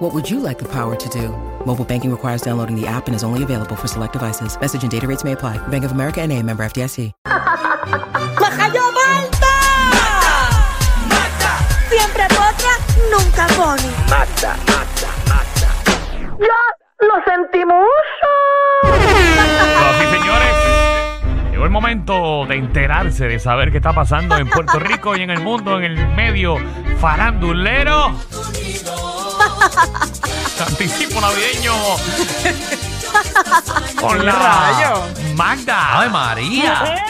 What would you like the power to do? Mobile banking requires downloading the app and is only available for select devices. Message and data rates may apply. Bank of America and a member FDIC. ¡Majayo Malta! Siempre potra, nunca pone. ¡Ya lo sentimos! Bueno, sí, señores. Llegó el momento de enterarse, de saber qué está pasando en Puerto Rico y en el mundo, en el medio farandulero. Anticipo navideño. Con la rayo? Magda. ¡Ay, María!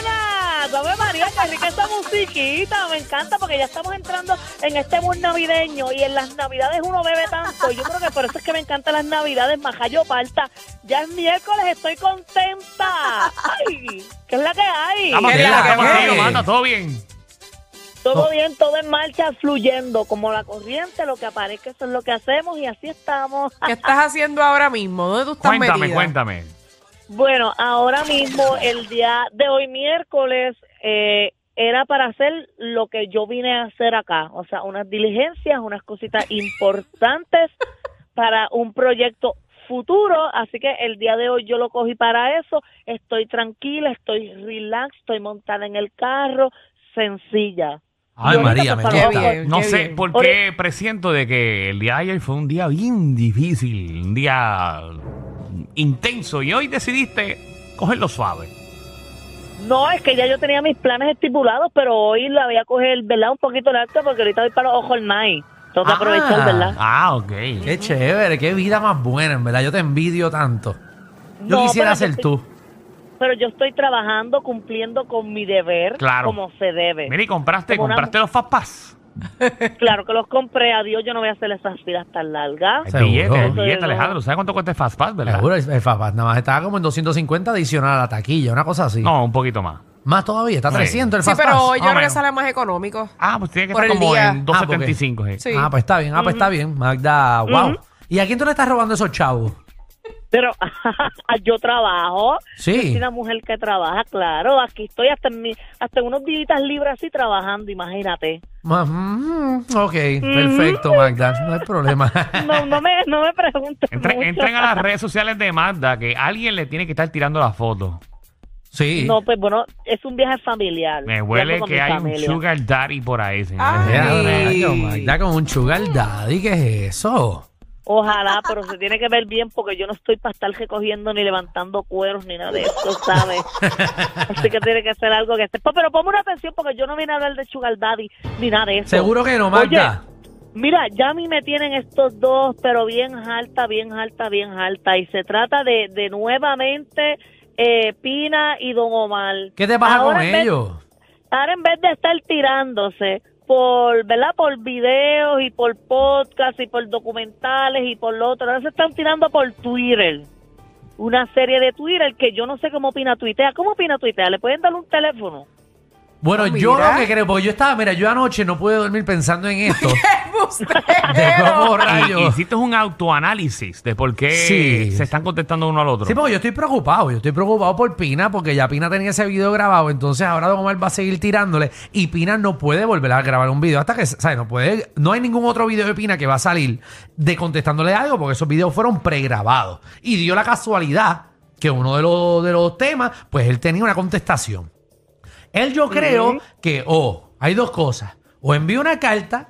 Ave María, qué rica esta musiquita, me encanta porque ya estamos entrando en este mood navideño y en las navidades uno bebe tanto. Yo creo que por eso es que me encantan las navidades, majayo palta. Ya es miércoles, estoy contenta. Ay, ¿qué es la que hay? ¿Qué activos, la que? Magda, todo bien. Todo bien, todo en marcha, fluyendo como la corriente, lo que aparezca, eso es lo que hacemos y así estamos. ¿Qué estás haciendo ahora mismo? ¿Dónde tú estás Cuéntame, metida? cuéntame. Bueno, ahora mismo, el día de hoy miércoles, eh, era para hacer lo que yo vine a hacer acá, o sea, unas diligencias, unas cositas importantes para un proyecto futuro, así que el día de hoy yo lo cogí para eso, estoy tranquila, estoy relax, estoy montada en el carro, sencilla. ¡Ay, María, me gusta! bien, No qué sé bien. por qué presiento de que el día de ayer fue un día bien difícil, un día intenso y hoy decidiste cogerlo suave. No, es que ya yo tenía mis planes estipulados, pero hoy la voy a coger, ¿verdad? Un poquito larga porque ahorita voy para los ojos el night. Tengo que aprovechar, ¿verdad? Ah, ok. ¡Qué chévere! ¡Qué vida más buena, en verdad! Yo te envidio tanto. Yo No, quisiera ser tú. Pero yo estoy trabajando, cumpliendo con mi deber, Claro. como se debe. Mira, y compraste, Como una- compraste los Fastpass. Claro que los compré, a Dios yo no voy a hacer esas filas tan largas. El billete, el billete. Alejandro. ¿Sabes cuánto cuesta el Fastpass, verdad? Seguro, el, Fastpass nada más estaba como en 250 adicional a la taquilla, una cosa así. No, un poquito más. Más todavía, está Sí. 300 el Sí, Fastpass. pero yo Más o creo que sale más económico. Ah, pues tiene que Por estar el como día. en 275. sí. Sí. Ah, pues está bien, ah, pues está bien. Magda, wow. ¿Y a quién tú le estás robando esos chavos? Pero yo trabajo, Sí. yo soy una mujer que trabaja, claro. Aquí estoy hasta en, mi, hasta en unos días libres así trabajando, imagínate. Ma- mm, ok, perfecto, Magda. No hay problema. No, no me, no me preguntes Entren, mucho. entren a las redes sociales de Magda que alguien le tiene que estar tirando la foto. sí. No, pues bueno, es un viaje familiar. Me huele que hay un sugar daddy por ahí. Ah. Ya, Ay. rayo, Magda con un sugar daddy, ¿qué es eso? Ojalá, pero se tiene que ver bien porque yo no estoy para estar recogiendo ni levantando cueros ni nada de eso, ¿sabes? Así que tiene que ser algo que esté. Pero ponme una atención porque yo no vine a hablar de Sugar Daddy ni nada de eso. Seguro que no, Magda. Oye, mira, ya a mí me tienen estos dos, pero bien alta, bien alta, bien alta. Y se trata de, de nuevamente eh, Pina y Don Omar. ¿Qué te pasa Ahora con vez- ellos? Ahora en vez de estar tirándose por, ¿verdad? Por videos y por podcasts y por documentales y por lo otro, ahora se están tirando por Twitter. Una serie de Twitter que yo no sé cómo opina Twitter. ¿Cómo opina Twitter? ¿Le pueden dar un teléfono? Bueno, Ah, yo lo que creo, porque yo estaba, mira, yo anoche no pude dormir pensando en esto. cómo Y- rayos. hiciste un autoanálisis de por qué Sí. se están contestando uno al otro. Sí, porque yo estoy preocupado. Yo estoy preocupado por Pina porque ya Pina tenía ese video grabado. Entonces ahora Don Omar va a seguir tirándole. Y Pina no puede volver a grabar un video hasta que, ¿sabes? No puede. No hay ningún otro video de Pina que va a salir de contestándole algo porque esos videos fueron pregrabados. Y dio la casualidad que uno de los, de los temas, pues él tenía una contestación. Él yo creo que, o hay dos cosas. O envía una carta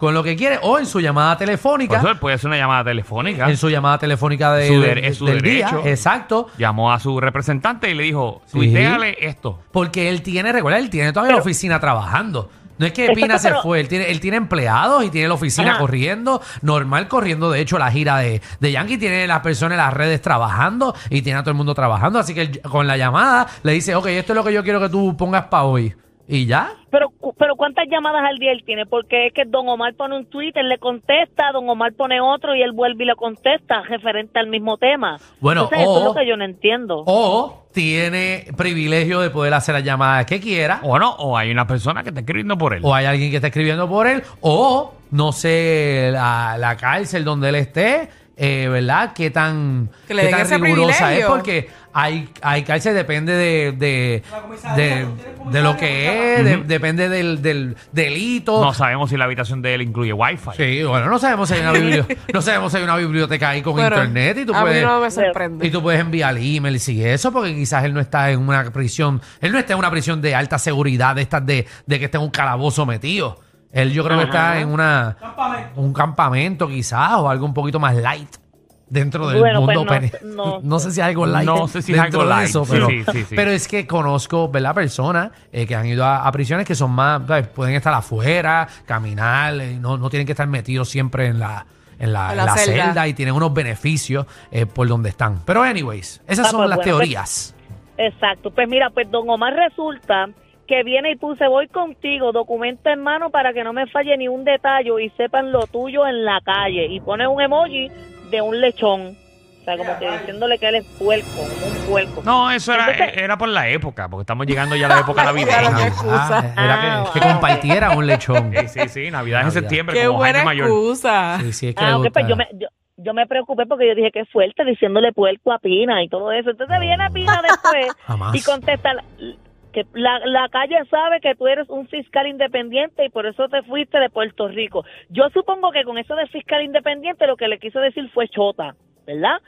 con lo que quiere, o en su llamada Por telefónica. eso él puede hacer una llamada telefónica. En su llamada telefónica de, Su de- dere- es su del día. derecho. Exacto. Llamó a su representante y le dijo, Sí. tuiteale esto. Porque él tiene, recuerda, él tiene todavía la oficina trabajando. No es que Exacto, Pina se pero- fue, él tiene, él tiene empleados y tiene la oficina Ajá. corriendo, normal corriendo, de hecho, la gira de, de Yankee, tiene las personas en las redes trabajando y tiene a todo el mundo trabajando, así que él, con la llamada le dice, ok, esto es lo que yo quiero que tú pongas para hoy. Y ya. Pero, cu- pero ¿cuántas llamadas al día él tiene? Porque es que Don Omar pone un tweet, él le contesta, Don Omar pone otro y él vuelve y le contesta referente al mismo tema. Bueno, Entonces, eso es o- lo que yo no entiendo. O tiene privilegio de poder hacer las llamadas que quiera. O no, o hay una persona que está escribiendo por él. o hay alguien que está escribiendo por él, o no sé, la, la cárcel donde él esté, eh, ¿verdad? ¿Qué tan, Que le qué den tan ese rigurosa es? Porque hay, hay cárcel, depende de, de, de, de lo que es, de- depende del, del delito. No sabemos si la habitación de él incluye wifi. Sí, bueno, no sabemos si hay una biblioteca, no sabemos si hay una biblioteca ahí con Pero internet y tú a puedes... mí no me sorprende. Y tú puedes enviar emails y eso, porque quizás él no está en una prisión, él no está en una prisión de alta seguridad, de estas de, de que esté en un calabozo metido. Él yo creo que está en una un campamento quizás o algo un poquito más light dentro del Bueno, pues mundo. no- pene- no no sé si hay algo light. No sé si algo de light. eso, pero, sí, sí, sí. pero es que conozco, ¿verdad? Personas eh, que han ido a, a prisiones que son más, ¿sabes? pueden estar afuera, caminar, eh, no, no tienen que estar metidos siempre en la, en la, En en la la celda. celda. y tienen unos beneficios eh, por donde están. Pero, anyways, esas Ah, son pues las bueno, pues- teorías. Exacto. Pues mira, pues Don Omar resulta que viene y puse, voy contigo, documento en mano para que no me falle ni un detalle y sepan lo tuyo en la calle. Y pone un emoji de un lechón. O sea, como que diciéndole que él es puerco, como un puerco. No, eso era, Entonces- era por la época, porque estamos llegando ya a la época navideña. Claro, qué excusa. Ah, era Ah, que, que compartiera un lechón. Sí, sí, sí, Navidad es en septiembre, Qué como buena Jaime Mayor. excusa. Sí, sí, es que Ah, le pues yo me, yo, yo me preocupé porque yo dije que fuerte diciéndole puerco a Pina y todo eso. Entonces viene Pina después Jamás. y contesta la- que la, la calle sabe que tú eres un fiscal independiente y por eso te fuiste de Puerto Rico. Yo supongo que con eso de fiscal independiente lo que le quiso decir fue chota, ¿verdad?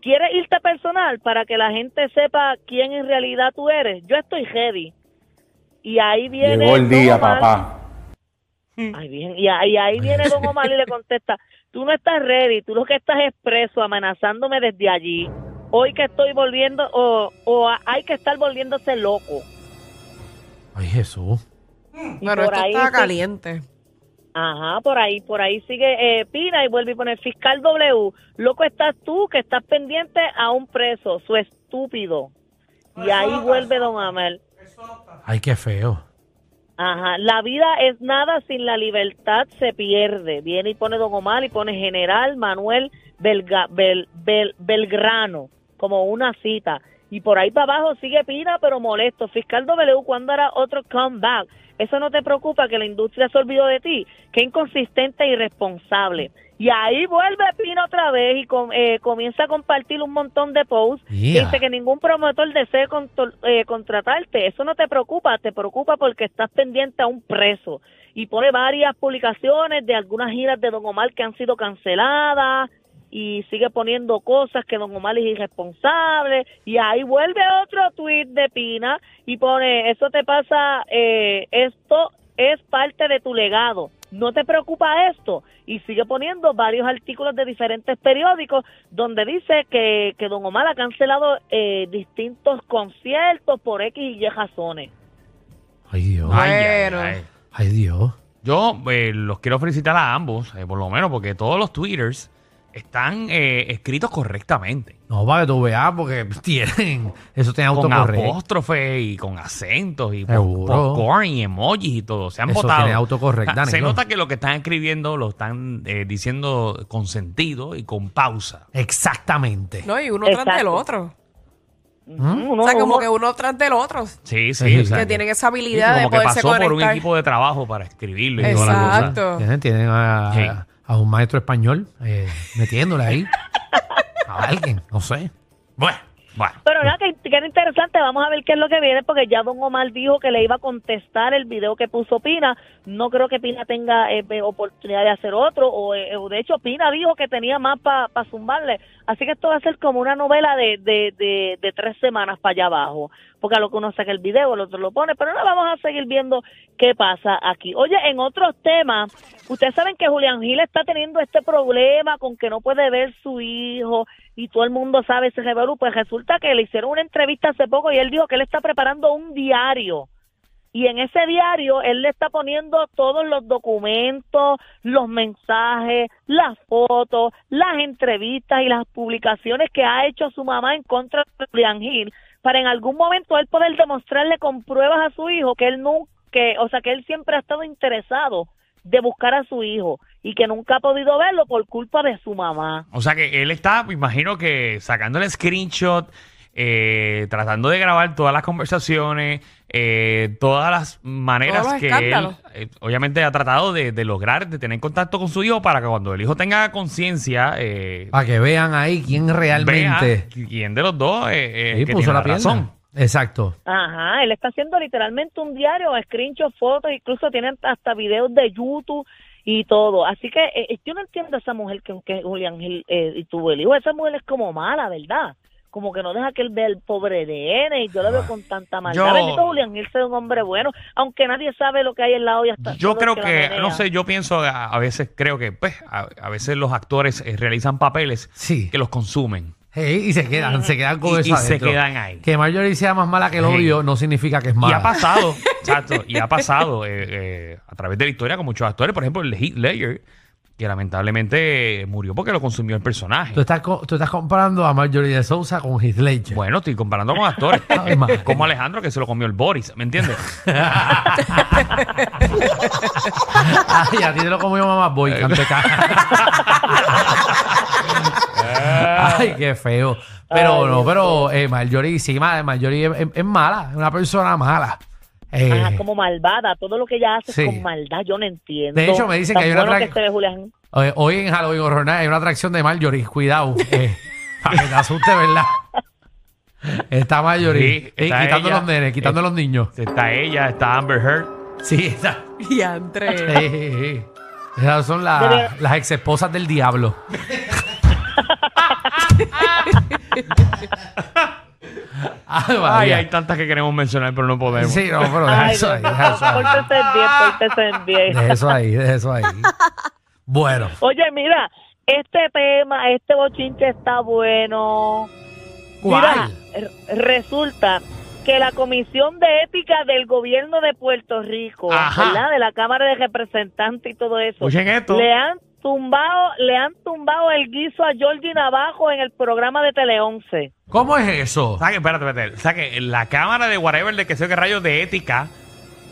¿Quieres irte personal para que la gente sepa quién en realidad tú eres? Yo estoy ready. Y ahí viene... Llegó el día, Omar. papá. Ay, bien. Y, ahí- y ahí viene Don Omar y le contesta, tú no estás ready, tú lo que estás es preso amenazándome desde allí. Hoy que estoy volviendo, o, o hay que estar volviéndose loco. Ay, Jesús. Pero por esto ahí está sí- caliente. Ajá, por ahí, por ahí sigue eh, Pina y vuelve y pone fiscal W. Loco estás tú que estás pendiente a un preso, su estúpido. Y ahí vuelve Don Amel. Ay, qué feo. Ajá, la vida es nada sin la libertad se pierde. Viene y pone Don Omar y pone General Manuel Belga- Bel- Bel- Belgrano como una cita. Y por ahí para abajo sigue Pina, pero molesto. Fiscal W, ¿cuándo hará otro comeback? Eso no te preocupa que la industria se olvidó de ti. Qué inconsistente e irresponsable. Y ahí vuelve Pina otra vez y com- eh, comienza a compartir un montón de posts. Yeah. Dice que ningún promotor desee eh, contratarte. Eso no te preocupa, te preocupa porque estás pendiente a un preso. Y pone varias publicaciones de algunas giras de Don Omar que han sido canceladas y sigue poniendo cosas que Don Omar es irresponsable. Y ahí vuelve otro tweet de Pina y pone, eso te pasa, eh, esto es parte de tu legado. ¿No te preocupa esto? Y sigue poniendo varios artículos de diferentes periódicos donde dice que, que Don Omar ha cancelado eh, distintos conciertos por X y Y razones. Ay, Dios. Ay, ay, Bueno. ay. Ay, Dios. Yo eh, los quiero felicitar a ambos, eh, por lo menos, porque todos los twitters están eh, escritos correctamente. No, para que tú veas, porque tienen. Eso tiene Con autocorrecto. apóstrofe y con acentos y popcorn y emojis y todo. Se han Eso votado. tiene autocorrect, O sea, Se nota que lo que están escribiendo lo están eh, diciendo con sentido y con pausa. Exactamente. No, y uno tras del Exacto. otro. ¿Mm? Uno- o sea, como que uno tras del otro. Sí, sí. Sí, que tienen esa sí, habilidad de como que poderse pasó por un equipo de trabajo para escribirlo y toda la cosa. Exacto. Tienen, tienen a, Sí. A- un maestro español eh, metiéndole ahí. a alguien, no sé. Bueno, Pero nada, que, que era interesante, vamos a ver qué es lo que viene, porque ya Don Omar dijo que le iba a contestar el video que puso Pina. No creo que Pina tenga eh, eh, oportunidad de hacer otro, o eh, de hecho Pina dijo que tenía más para zumbarle. Así que esto va a ser como una novela de, de, de, de tres semanas para allá abajo, porque a lo que uno saca el video, el otro lo pone, pero ahora vamos a seguir viendo qué pasa aquí. Oye, en otros temas, ustedes saben que Julián Gil está teniendo este problema con que no puede ver su hijo y todo el mundo sabe ese revolú, pues resulta que le hicieron una entrevista hace poco y él dijo que él está preparando un diario. Y en ese diario él le está poniendo todos los documentos, los mensajes, las fotos, las entrevistas y las publicaciones que ha hecho su mamá en contra de Julián Gil para en algún momento él poder demostrarle con pruebas a su hijo que él no que, o sea, que él siempre ha estado interesado de buscar a su hijo y que nunca ha podido verlo por culpa de su mamá. O sea que él está, me imagino que sacándole screenshot, eh, tratando de grabar todas las conversaciones, eh, todas las maneras que él, eh, obviamente, ha tratado de, de lograr, de tener contacto con su hijo para que cuando el hijo tenga conciencia, eh, Para que vean ahí quién realmente vea quién de los dos eh, eh, sí, que puso tiene la razón. Exacto. Ajá, él está haciendo literalmente un diario, screenshot, fotos, incluso tienen hasta videos de YouTube y todo. Así que eh, yo no entiendo a esa mujer que, que Julián Gil eh, y tuvo el hijo. Esa mujer es como mala, ¿verdad? Como que no deja que él vea el pobre nene y yo lo veo con tanta maldad. Yo- Bendito Julián Gil sea un hombre bueno, aunque nadie sabe lo que hay en la olla. hasta Yo creo que, menea. no sé, yo pienso, a, a veces creo que, pues, a, a veces los actores eh, realizan papeles Sí. que los consumen. Hey, y se quedan, se quedan con Y- eso y se adentro. quedan ahí. Que Marjorie sea más mala que el Sí. odio no significa que es Y mala. ha pasado, exacto, y ha pasado eh, eh, a través de la historia con muchos actores, por ejemplo, el Heath Ledger, que lamentablemente murió porque lo consumió el personaje. Tú estás, co- tú estás comparando a Marjorie de Sousa con Heath Ledger. Bueno, estoy comparando con actores. Ay, madre. como Alejandro, que se lo comió el Boris, ¿me entiendes? Ay, a ti te lo comió mamá boy, canteca. Ay, qué feo. Pero no, pero eh, Marjorie, sí, ma- Marjorie es, es- es mala, es una persona mala. Eh, Ajá, como malvada, todo lo que ella hace sí. es con maldad, yo no entiendo. De hecho, me dicen Tan que hay una bueno tra- que se ve Julián. hoy, hoy en Halloween Horror Night hay una atracción de Marjorie, cuidado. Eh, para que te asuste, ¿verdad? Está Marjorie, Sí, eh, está quitando ella. los nenes, quitando Eh, los niños. Está ella, está Amber Heard. Sí, está. Y sí. Esas son la- las ex esposas del diablo. Ay, hay tantas que queremos mencionar, pero no podemos. Sí, no, pero deja Ay, eso ahí, deja eso ahí. pórtese bien, pórtese bien. Deja eso ahí, deja eso ahí. Bueno, Oye, mira, este tema, este bochinche está bueno. ¿cuál? Mira, resulta que la Comisión de Ética del Gobierno de Puerto Rico, Ajá. ¿verdad? De la Cámara de Representantes y todo eso, esto. le han tumbado, le han tumbado el guiso a Georgie Navajo en el programa de Tele 11. ¿Cómo es eso? O sea que, espérate, espérate. O sea que la Cámara de whatever, de que sé qué rayos de ética,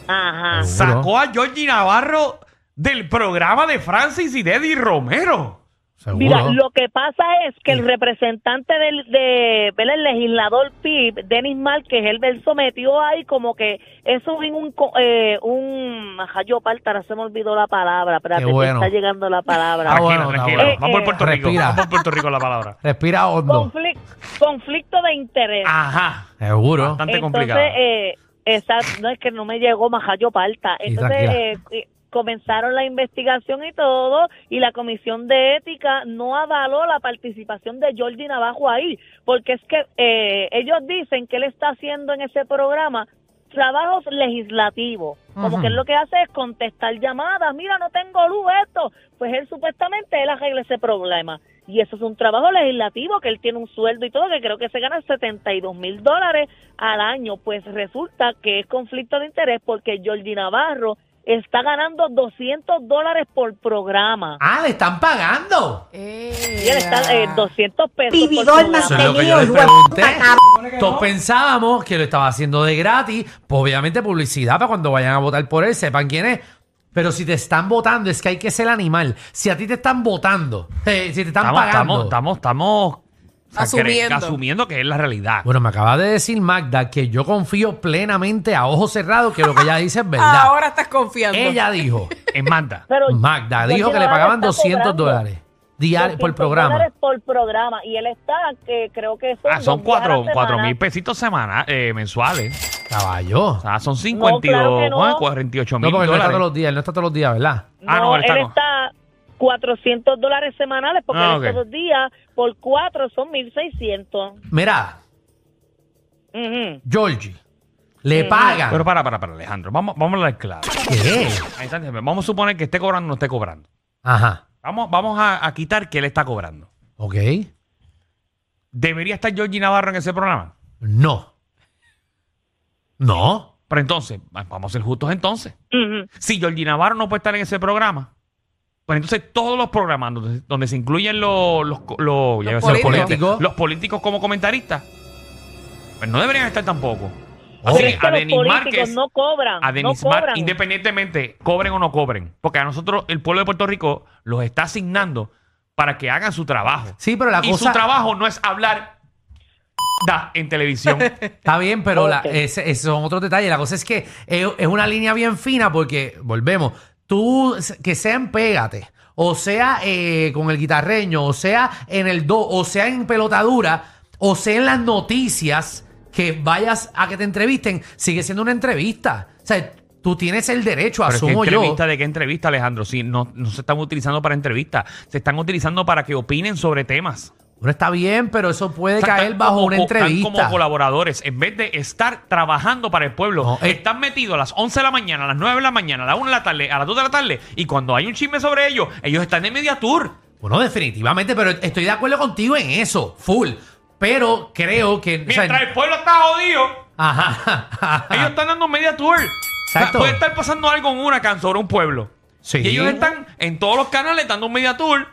Ajá. Sacó a Georgie Navarro del programa de Francis y Deddy Romero. Seguro. Mira, lo que pasa es que el representante del de, ¿verdad? el legislador PIB, Denis Márquez, él, él sometió ahí como que eso en un co- eh, un yo Pártara, se me olvidó la palabra, espérate, Qué que bueno. está llegando la palabra. Ah, Tranquilo, bueno, tranquilo. Vamos por Puerto Rico. Vamos por Puerto Rico la palabra. Respira hondo. Conflic- conflicto de interés. Ajá. Seguro. Bastante Entonces, complicado. eh, esa, no es que no me llegó Majayo Palta. Entonces, eh, eh, comenzaron la investigación y todo, y la Comisión de Ética no avaló la participación de Jordi Navajo ahí, porque es que eh, ellos dicen que él está haciendo en ese programa trabajos legislativos, como que él lo que hace es contestar llamadas, mira, no tengo luz, esto, pues él supuestamente él arregla ese problema. Y eso es un trabajo legislativo, que él tiene un sueldo y todo, que creo que se gana 72 mil dólares al año. Pues resulta que es conflicto de interés porque Jordi Navarro está ganando 200 dólares por programa. Ah, le están pagando. Y él está eh, 200 pesos Vividor por programa. Eso es lo que yo Mantenido, les hijo de pregunté. puta, Todos pensábamos que lo estaba haciendo de gratis. Pues obviamente publicidad para cuando vayan a votar por él, sepan quién es. Pero si te están votando, es que hay que ser animal. Si a ti te están votando, eh, si te están Estamos, pagando. estamos, estamos, estamos o sea, Asumiendo. asumiendo que es la realidad. Bueno, me acaba de decir Magda que yo confío plenamente a ojos cerrados que lo que ella dice es verdad. Ahora estás confiando. ella dijo, Es Manda. Pero Magda dijo que le pagaban está 200 cobrando dólares diarios por 200 programa. dólares por programa. Y él está, que creo que son, Ah, son dos días a la cuatro, cuatro semana. mil pesitos semana, eh, mensuales. Caballo. O sea, son 52, claro que no. 48 No, mil porque él no está dólares. todos los días, él no está todos los días, ¿verdad? Ah, no, no, él él está 400 dólares semanales porque Ah, ok. todos los días por cuatro son 1600. Mira, Ujú. Georgie, le pagan. Pero para, para, para, Alejandro. Vamos, vamos a hablar claro. ¿Qué? Vamos a suponer que esté cobrando o no esté cobrando. Ajá. Vamos, vamos a, a quitar que él está cobrando. Ok. ¿Debería estar Georgie Navarro en ese programa? No. No. Pero entonces, vamos a ser justos entonces. Si Georgie Navarro no puede estar en ese programa, pues entonces todos los programas donde, donde se incluyen los, los, los, ya iba a decir políticos. políticos, los políticos como comentaristas, pues no deberían estar tampoco. Así que es a los Denis políticos Márquez, no cobran, a no Denis Mar- cobran. independientemente, cobren o no cobren, porque a nosotros el pueblo de Puerto Rico los está asignando para que hagan su trabajo. Sí, pero la y cosa- su trabajo no es hablar da en televisión. Está bien, pero la- Ok. ese, ese son otros detalles. La cosa es que es, es una línea bien fina porque, volvemos, tú, que sea en Pégate, o sea eh, con el guitarreño, o sea en el do, o sea en pelotadura, o sea en las noticias, que vayas a que te entrevisten, sigue siendo una entrevista. O sea, tú tienes el derecho, Pero es que asumo yo. entrevista de qué entrevista, Alejandro? Si no, no se están utilizando para entrevistas, se están utilizando para que opinen sobre temas. Bueno, está bien, pero eso puede sea, caer están bajo como- una están entrevista. como colaboradores, en vez de estar trabajando para el pueblo, No, eh. están metidos a las 11 de la mañana, a las 9 de la mañana, a las 1 de la tarde, a las 2 de la tarde, y cuando hay un chisme sobre ellos, ellos están en media tour. Bueno, definitivamente, pero estoy de acuerdo contigo en eso, full. Pero creo que. o sea, Mientras el pueblo está jodido, Ajá. ajá. ellos están dando media tour. Exacto. Puede estar pasando algo en una can sobre un pueblo. Sí. Y ellos están en todos los canales dando un media tour.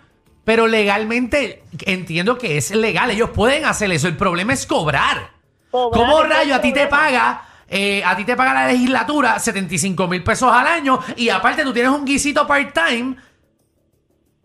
Pero legalmente entiendo que es legal. Ellos pueden hacer eso. El problema es cobrar. Cobrar ¿Cómo rayo a ti te paga? eh, a ti te paga la legislatura 75 mil pesos al año y aparte tú tienes un guisito part-time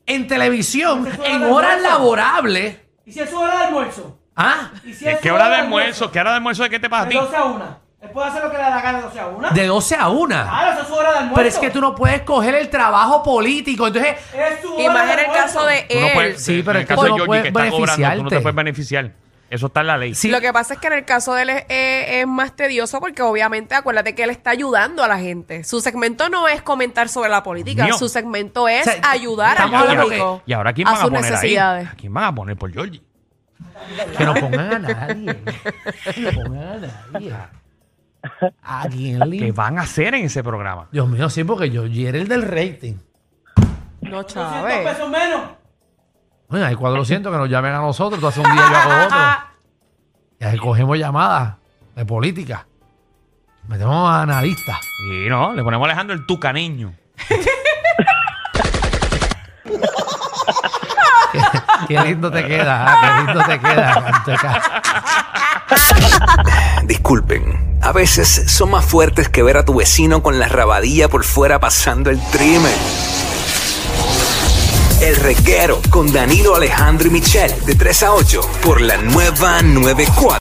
en televisión en hora de horas laborables. ¿Y si es su hora de almuerzo? Ah, ¿Y si ¿Qué, es qué su hora de almuerzo? ¿Qué hora de almuerzo de qué te pasa a De ti? 12 a 1. Él puede hacer lo que le da la gana de 12 a 1. de 12 a 1. Claro, esa es su hora de almuerzo. Pero es que tú no puedes coger el trabajo político. Entonces, Es su hora Y más de en el almuerzo. caso de él. puedes, Sí, pero en es el que caso tú de no Georgie puedes que está cobrando, tú no te puedes beneficiar. Eso está en la ley. Sí. Lo que pasa es que en el caso de él es, eh, es más tedioso porque obviamente acuérdate que él está ayudando a la gente. Su segmento no es comentar sobre la política, Mío. su segmento es O sea, ayudar al público Y ahora, ¿quién a van a sus poner necesidades. ahí? ¿A quién van a poner por Georgie? que no pongan a nadie. Que no pongan a nadie. ¿A quién le ¿Qué van a hacer en ese programa? Dios mío, sí, porque yo, yo era el del rating. No, 200 Chávez. pesos menos. Bueno, hay 400 que nos llamen a nosotros. Tú haces un día, yo hago otro. Y ahí cogemos llamadas de política. Metemos a analistas. Y no, le ponemos a Alejandro el tucaneño. Qué, qué lindo te queda, ah, qué lindo te queda. Disculpen, a veces son más fuertes que ver a tu vecino con la rabadilla por fuera pasando el trimen. El reguero con Danilo Alejandro y Michel de 3 a 8 por la nueva 94.